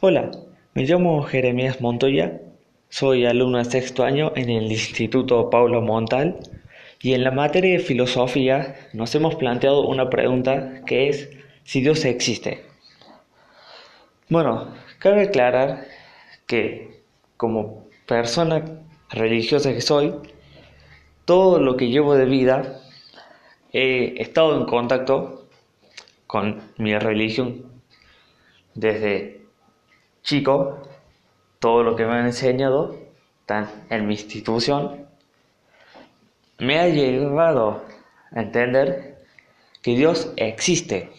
Hola, me llamo Jeremías Montoya, soy alumno de sexto año en el Instituto Paulo Montal y en la materia de filosofía nos hemos planteado una pregunta que es si Dios existe. Bueno, cabe aclarar que como persona religiosa que soy, todo lo que llevo de vida he estado en contacto con mi religión desde chico, todo lo que me han enseñado en mi institución me ha llevado a entender que Dios existe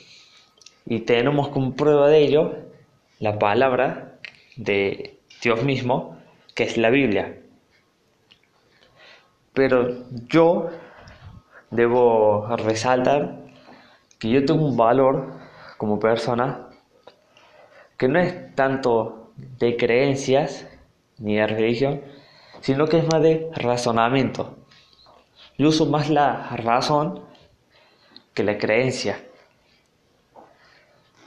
y tenemos como prueba de ello la palabra de Dios mismo, que es la Biblia. Pero yo debo resaltar que yo tengo un valor como persona que no es tanto de creencias ni de religión, sino que es más de razonamiento. Yo uso más la razón que la creencia.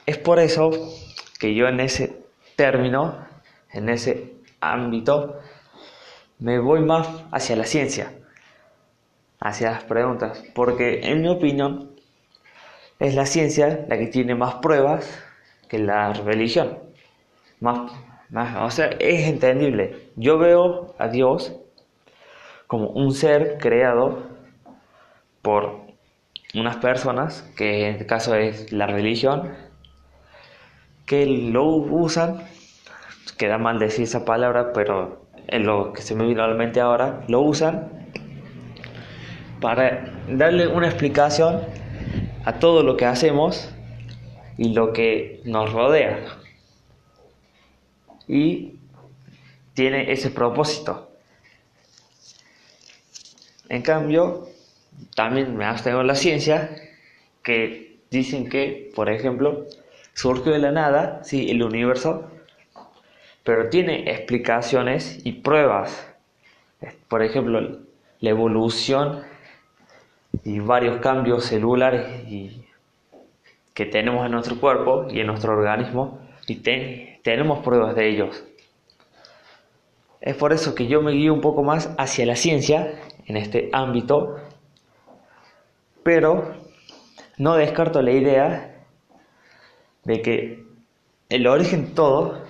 Es por eso que yo en ese término, en ese ámbito, me voy más hacia la ciencia hacia las preguntas, porque en mi opinión es la ciencia la que tiene más pruebas que la religión. Más, más, o sea, es entendible. Yo veo a Dios como un ser creado por unas personas, que en este caso es la religión, que lo usan, queda mal decir esa palabra, pero en lo que se me vino a la mente ahora, lo usan para darle una explicación a todo lo que hacemos y lo que nos rodea. Y tiene ese propósito. En cambio, también me abstengo la ciencia, que dicen que, por ejemplo, surgió de la nada, sí, el universo, pero tiene explicaciones y pruebas. Por ejemplo, la evolución y varios cambios celulares y, que tenemos en nuestro cuerpo y en nuestro organismo y tenemos pruebas de ellos. Es por eso que yo me guío un poco más hacia la ciencia en este ámbito, pero no descarto la idea de que el origen todo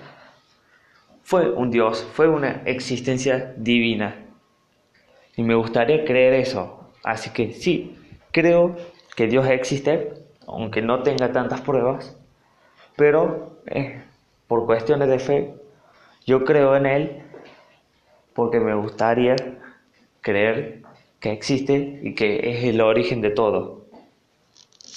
fue un Dios, fue una existencia divina. Y me gustaría creer eso, Así que sí, creo que Dios existe, aunque no tenga tantas pruebas, pero eh, por cuestiones de fe, yo creo en Él porque me gustaría creer que existe y que es el origen de todo.